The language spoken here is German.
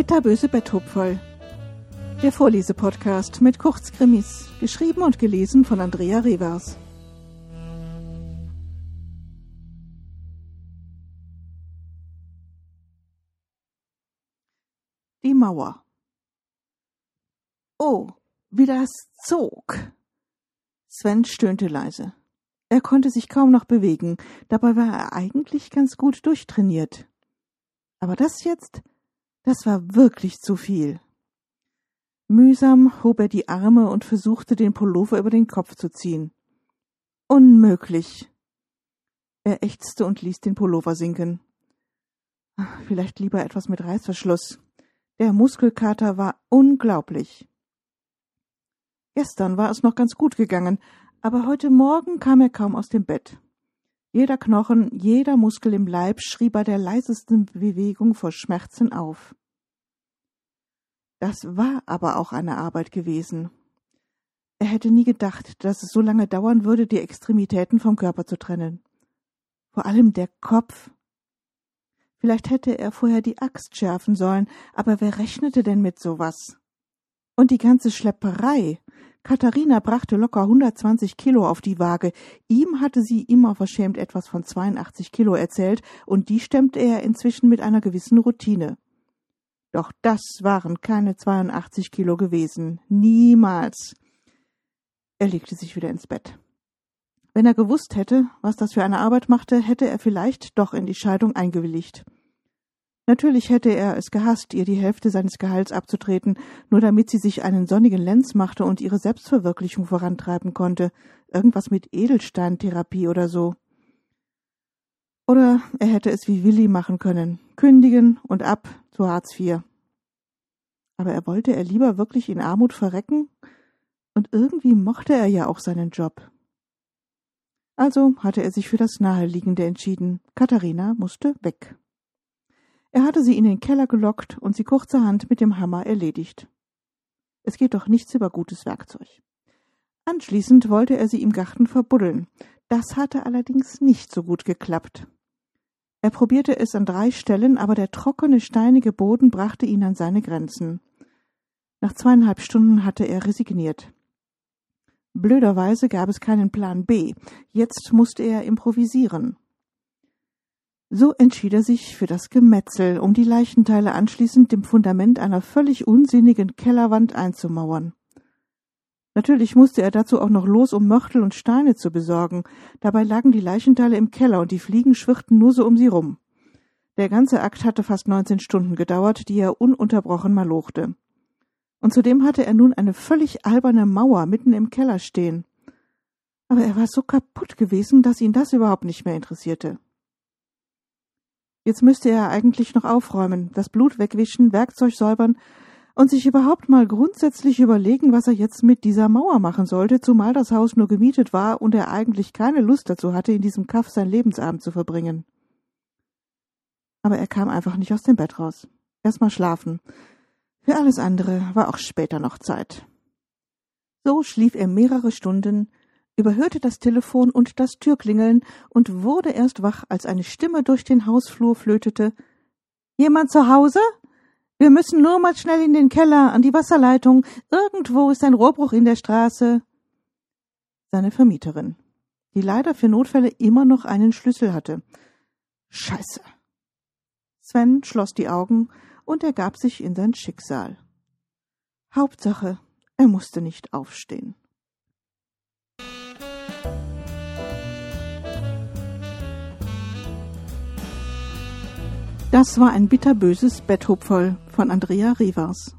Bitterböse Betthupferl. Der Vorlesepodcast mit Kurzkrimis, geschrieben und gelesen von Andrea Revers. Die Mauer. Oh, wie das zog. Sven stöhnte leise. Er konnte sich kaum noch bewegen, dabei war er eigentlich ganz gut durchtrainiert. Aber das jetzt, das war wirklich zu viel. Mühsam hob er die Arme und versuchte, den Pullover über den Kopf zu ziehen. Unmöglich. Er ächzte und ließ den Pullover sinken. Vielleicht lieber etwas mit Reißverschluss. Der Muskelkater war unglaublich. Gestern war es noch ganz gut gegangen, aber heute Morgen kam er kaum aus dem Bett. Jeder Knochen, jeder Muskel im Leib schrie bei der leisesten Bewegung vor Schmerzen auf. Das war aber auch eine Arbeit gewesen. Er hätte nie gedacht, dass es so lange dauern würde, die Extremitäten vom Körper zu trennen. Vor allem der Kopf. Vielleicht hätte er vorher die Axt schärfen sollen, aber wer rechnete denn mit sowas? Und die ganze Schlepperei. Katharina brachte locker 120 Kilo auf die Waage. Ihm hatte sie immer verschämt etwas von 82 Kilo erzählt, und die stemmte er inzwischen mit einer gewissen Routine. Doch das waren keine 82 Kilo gewesen. Niemals. Er legte sich wieder ins Bett. Wenn er gewusst hätte, was das für eine Arbeit machte, hätte er vielleicht doch in die Scheidung eingewilligt. Natürlich hätte er es gehasst, ihr die Hälfte seines Gehalts abzutreten, nur damit sie sich einen sonnigen Lenz machte und ihre Selbstverwirklichung vorantreiben konnte. Irgendwas mit Edelsteintherapie oder so. Oder er hätte es wie Willi machen können. Kündigen und ab zu Hartz IV. Aber er wollte er lieber wirklich in Armut verrecken? Und irgendwie mochte er ja auch seinen Job. Also hatte er sich für das Naheliegende entschieden. Katharina musste weg. Er hatte sie in den Keller gelockt und sie kurzerhand mit dem Hammer erledigt. Es geht doch nichts über gutes Werkzeug. Anschließend wollte er sie im Garten verbuddeln. Das hatte allerdings nicht so gut geklappt. Er probierte es an drei Stellen, aber der trockene, steinige Boden brachte ihn an seine Grenzen. Nach zweieinhalb Stunden hatte er resigniert. Blöderweise gab es keinen Plan B. Jetzt musste er improvisieren. So entschied er sich für das Gemetzel, um die Leichenteile anschließend dem Fundament einer völlig unsinnigen Kellerwand einzumauern. Natürlich musste er dazu auch noch los, um Mörtel und Steine zu besorgen. Dabei lagen die Leichenteile im Keller und die Fliegen schwirrten nur so um sie rum. Der ganze Akt hatte fast neunzehn Stunden gedauert, die er ununterbrochen malochte. Und zudem hatte er nun eine völlig alberne Mauer mitten im Keller stehen. Aber er war so kaputt gewesen, dass ihn das überhaupt nicht mehr interessierte. Jetzt müsste er eigentlich noch aufräumen, das Blut wegwischen, Werkzeug säubern und sich überhaupt mal grundsätzlich überlegen, was er jetzt mit dieser Mauer machen sollte, zumal das Haus nur gemietet war und er eigentlich keine Lust dazu hatte, in diesem Kaff sein Lebensabend zu verbringen. Aber er kam einfach nicht aus dem Bett raus. Erst mal schlafen. Für alles andere war auch später noch Zeit. So schlief er mehrere Stunden, überhörte das Telefon und das Türklingeln und wurde erst wach, als eine Stimme durch den Hausflur flötete. Jemand zu Hause? Wir müssen nur mal schnell in den Keller, an die Wasserleitung. Irgendwo ist ein Rohrbruch in der Straße. Seine Vermieterin, die leider für Notfälle immer noch einen Schlüssel hatte. Scheiße. Sven schloss die Augen und ergab sich in sein Schicksal. Hauptsache, er musste nicht aufstehen. Das war ein bitterböses Betthupferl von Andrea Rivers.